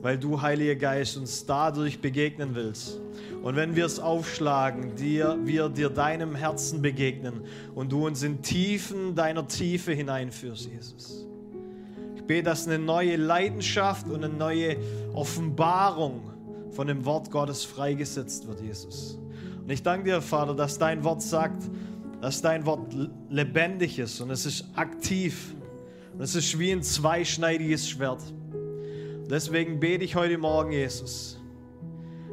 weil du, Heiliger Geist, uns dadurch begegnen willst. Und wenn wir es aufschlagen, dir, wir dir deinem Herzen begegnen und du uns in Tiefen deiner Tiefe hineinführst, Jesus. Ich bete, dass eine neue Leidenschaft und eine neue Offenbarung von dem Wort Gottes freigesetzt wird, Jesus. Und ich danke dir, Vater, dass dein Wort sagt, dass dein Wort lebendig ist und es ist aktiv. Und es ist wie ein zweischneidiges Schwert. Deswegen bete ich heute Morgen, Jesus,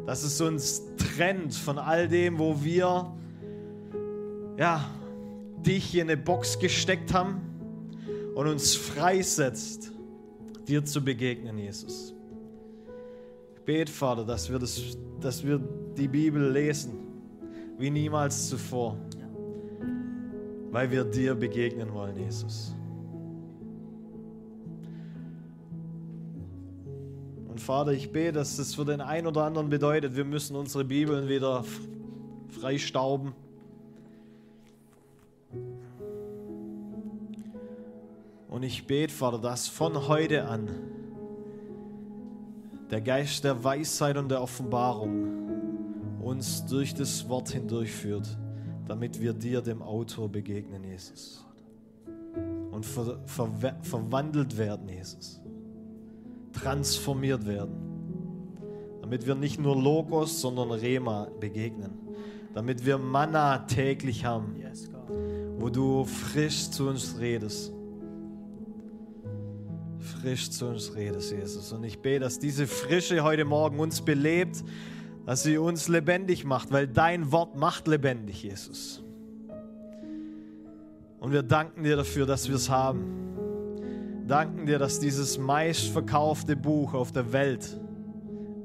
dass es uns trennt von all dem, wo wir ja, dich in eine Box gesteckt haben und uns freisetzt, dir zu begegnen, Jesus. Ich bete, Vater, dass wir, das, dass wir die Bibel lesen wie niemals zuvor weil wir dir begegnen wollen, Jesus. Und Vater, ich bete, dass das für den einen oder anderen bedeutet, wir müssen unsere Bibeln wieder freistauben. Und ich bete, Vater, dass von heute an der Geist der Weisheit und der Offenbarung uns durch das Wort hindurchführt damit wir dir, dem Autor, begegnen, Jesus. Und ver ver verwandelt werden, Jesus. Transformiert werden. Damit wir nicht nur Logos, sondern Rema begegnen. Damit wir Manna täglich haben, wo du frisch zu uns redest. Frisch zu uns redest, Jesus. Und ich bete, dass diese Frische heute Morgen uns belebt, dass sie uns lebendig macht, weil dein Wort macht lebendig, Jesus. Und wir danken dir dafür, dass wir es haben. Danken dir, dass dieses meistverkaufte Buch auf der Welt,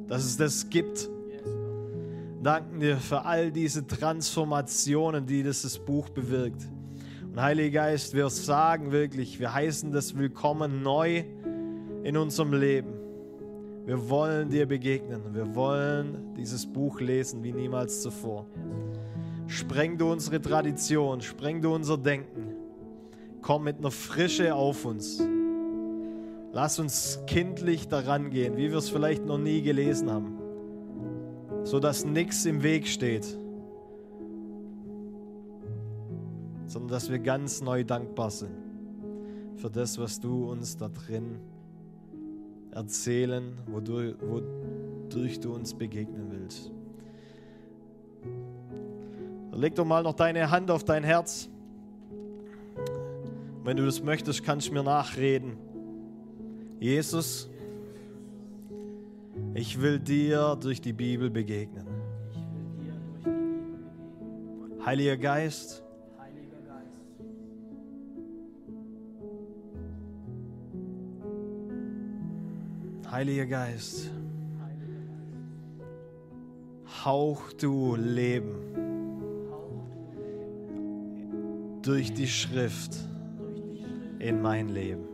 dass es das gibt. Danken dir für all diese Transformationen, die dieses Buch bewirkt. Und Heiliger Geist, wir sagen wirklich, wir heißen das willkommen neu in unserem Leben. Wir wollen dir begegnen. Wir wollen dieses Buch lesen wie niemals zuvor. Spreng du unsere Tradition, spreng du unser Denken. Komm mit einer Frische auf uns. Lass uns kindlich daran gehen, wie wir es vielleicht noch nie gelesen haben, sodass nichts im Weg steht, sondern dass wir ganz neu dankbar sind für das, was du uns da drin erzählen, wodurch, wodurch du uns begegnen willst. Leg doch mal noch deine Hand auf dein Herz. Wenn du das möchtest, kannst du mir nachreden. Jesus, ich will dir durch die Bibel begegnen. Heiliger Geist, Heiliger Geist, hauch du Leben durch die Schrift in mein Leben.